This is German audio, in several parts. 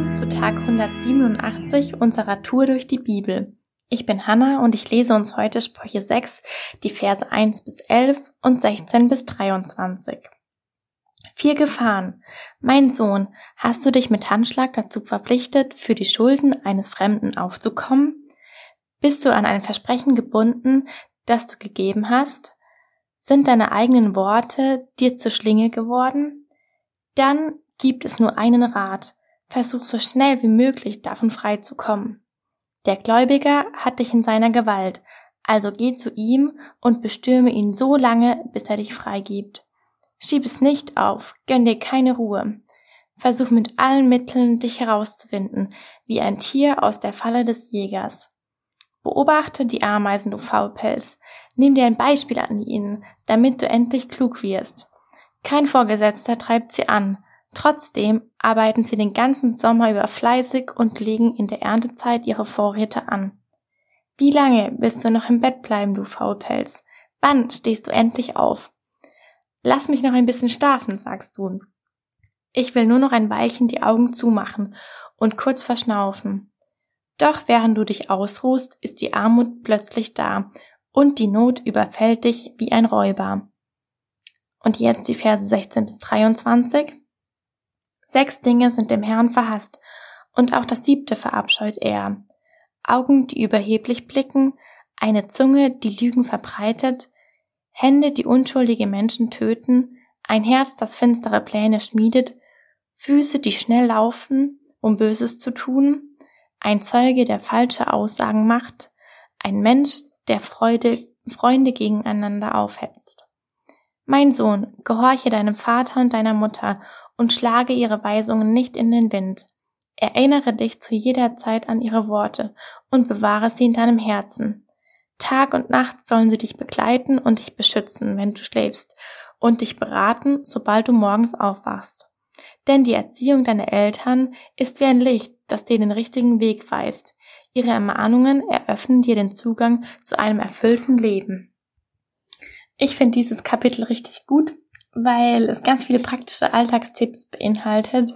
Willkommen zu Tag 187 unserer Tour durch die Bibel. Ich bin Hanna und ich lese uns heute Sprüche 6, die Verse 1 bis 11 und 16 bis 23. Vier Gefahren. Mein Sohn, hast du dich mit Handschlag dazu verpflichtet, für die Schulden eines Fremden aufzukommen? Bist du an ein Versprechen gebunden, das du gegeben hast? Sind deine eigenen Worte dir zur Schlinge geworden? Dann gibt es nur einen Rat. Versuch so schnell wie möglich davon frei zu kommen. Der Gläubiger hat dich in seiner Gewalt, also geh zu ihm und bestürme ihn so lange, bis er dich freigibt. Schieb es nicht auf, gönn dir keine Ruhe. Versuch mit allen Mitteln, dich herauszufinden, wie ein Tier aus der Falle des Jägers. Beobachte die Ameisen, du Faulpelz. Nimm dir ein Beispiel an ihnen, damit du endlich klug wirst. Kein Vorgesetzter treibt sie an, Trotzdem arbeiten sie den ganzen Sommer über fleißig und legen in der Erntezeit ihre Vorräte an. Wie lange willst du noch im Bett bleiben, du Faulpelz? Wann stehst du endlich auf? Lass mich noch ein bisschen schlafen, sagst du. Ich will nur noch ein Weilchen die Augen zumachen und kurz verschnaufen. Doch während du dich ausruhst, ist die Armut plötzlich da und die Not überfällt dich wie ein Räuber. Und jetzt die Verse 16 bis 23. Sechs Dinge sind dem Herrn verhasst, und auch das siebte verabscheut er. Augen, die überheblich blicken, eine Zunge, die Lügen verbreitet, Hände, die unschuldige Menschen töten, ein Herz, das finstere Pläne schmiedet, Füße, die schnell laufen, um Böses zu tun, ein Zeuge, der falsche Aussagen macht, ein Mensch, der Freude, Freunde gegeneinander aufhetzt. Mein Sohn, gehorche deinem Vater und deiner Mutter und schlage ihre Weisungen nicht in den Wind. Erinnere dich zu jeder Zeit an ihre Worte und bewahre sie in deinem Herzen. Tag und Nacht sollen sie dich begleiten und dich beschützen, wenn du schläfst, und dich beraten, sobald du morgens aufwachst. Denn die Erziehung deiner Eltern ist wie ein Licht, das dir den richtigen Weg weist. Ihre Ermahnungen eröffnen dir den Zugang zu einem erfüllten Leben. Ich finde dieses Kapitel richtig gut, weil es ganz viele praktische Alltagstipps beinhaltet.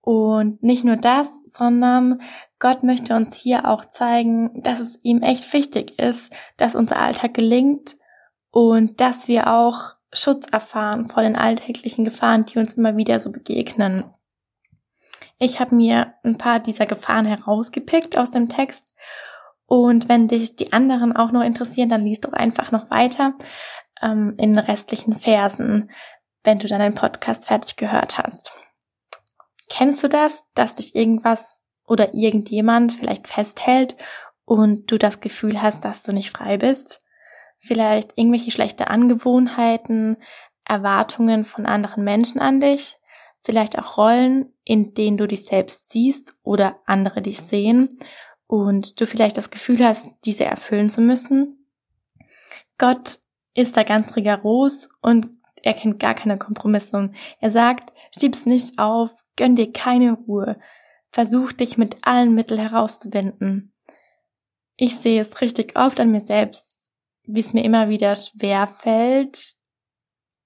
Und nicht nur das, sondern Gott möchte uns hier auch zeigen, dass es ihm echt wichtig ist, dass unser Alltag gelingt und dass wir auch Schutz erfahren vor den alltäglichen Gefahren, die uns immer wieder so begegnen. Ich habe mir ein paar dieser Gefahren herausgepickt aus dem Text und wenn dich die anderen auch noch interessieren, dann liest doch einfach noch weiter ähm, in restlichen Versen, wenn du dann den Podcast fertig gehört hast. Kennst du das, dass dich irgendwas oder irgendjemand vielleicht festhält und du das Gefühl hast, dass du nicht frei bist? Vielleicht irgendwelche schlechte Angewohnheiten, Erwartungen von anderen Menschen an dich, vielleicht auch Rollen, in denen du dich selbst siehst oder andere dich sehen und du vielleicht das Gefühl hast, diese erfüllen zu müssen. Gott ist da ganz rigoros und er kennt gar keine Kompromisse. Er sagt, schieb's nicht auf, gönn dir keine Ruhe, versuch dich mit allen Mitteln herauszuwinden. Ich sehe es richtig oft an mir selbst, wie es mir immer wieder schwer fällt,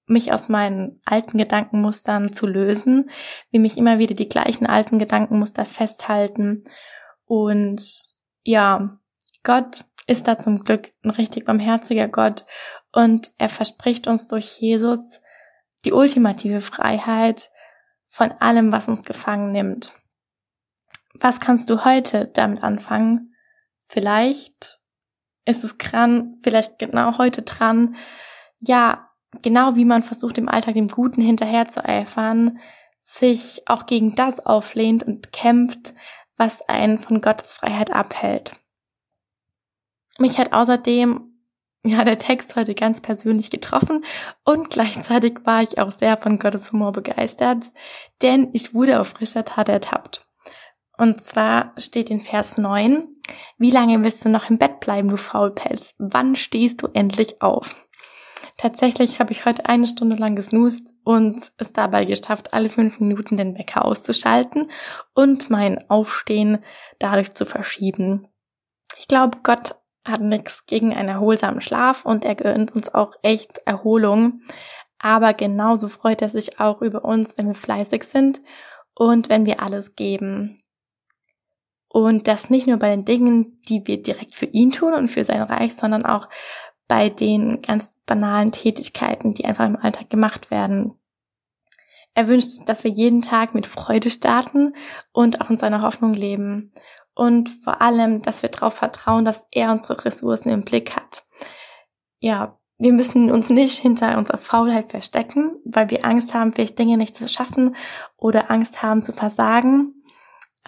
mich aus meinen alten Gedankenmustern zu lösen, wie mich immer wieder die gleichen alten Gedankenmuster festhalten. Und ja, Gott ist da zum Glück ein richtig barmherziger Gott und er verspricht uns durch Jesus die ultimative Freiheit von allem, was uns gefangen nimmt. Was kannst du heute damit anfangen? Vielleicht ist es dran, vielleicht genau heute dran, ja, genau wie man versucht, im Alltag dem Guten hinterher zu eifern, sich auch gegen das auflehnt und kämpft, was einen von Gottes Freiheit abhält. Mich hat außerdem ja, der Text heute ganz persönlich getroffen und gleichzeitig war ich auch sehr von Gottes Humor begeistert, denn ich wurde auf frischer Tat ertappt. Und zwar steht in Vers 9, wie lange willst du noch im Bett bleiben, du Faulpelz? Wann stehst du endlich auf? Tatsächlich habe ich heute eine Stunde lang gesnoost und es dabei geschafft, alle fünf Minuten den Wecker auszuschalten und mein Aufstehen dadurch zu verschieben. Ich glaube, Gott hat nichts gegen einen erholsamen Schlaf und er gönnt uns auch echt Erholung. Aber genauso freut er sich auch über uns, wenn wir fleißig sind und wenn wir alles geben. Und das nicht nur bei den Dingen, die wir direkt für ihn tun und für sein Reich, sondern auch bei den ganz banalen Tätigkeiten, die einfach im Alltag gemacht werden. Er wünscht, dass wir jeden Tag mit Freude starten und auch in seiner Hoffnung leben. Und vor allem, dass wir darauf vertrauen, dass er unsere Ressourcen im Blick hat. Ja, wir müssen uns nicht hinter unserer Faulheit verstecken, weil wir Angst haben, vielleicht Dinge nicht zu schaffen oder Angst haben zu versagen.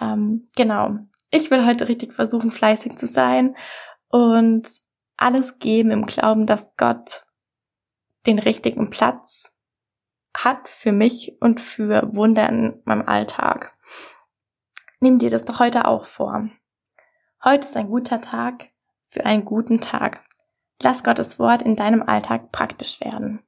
Ähm, genau. Ich will heute richtig versuchen, fleißig zu sein und alles geben im Glauben, dass Gott den richtigen Platz hat für mich und für Wunder in meinem Alltag. Nimm dir das doch heute auch vor. Heute ist ein guter Tag für einen guten Tag. Lass Gottes Wort in deinem Alltag praktisch werden.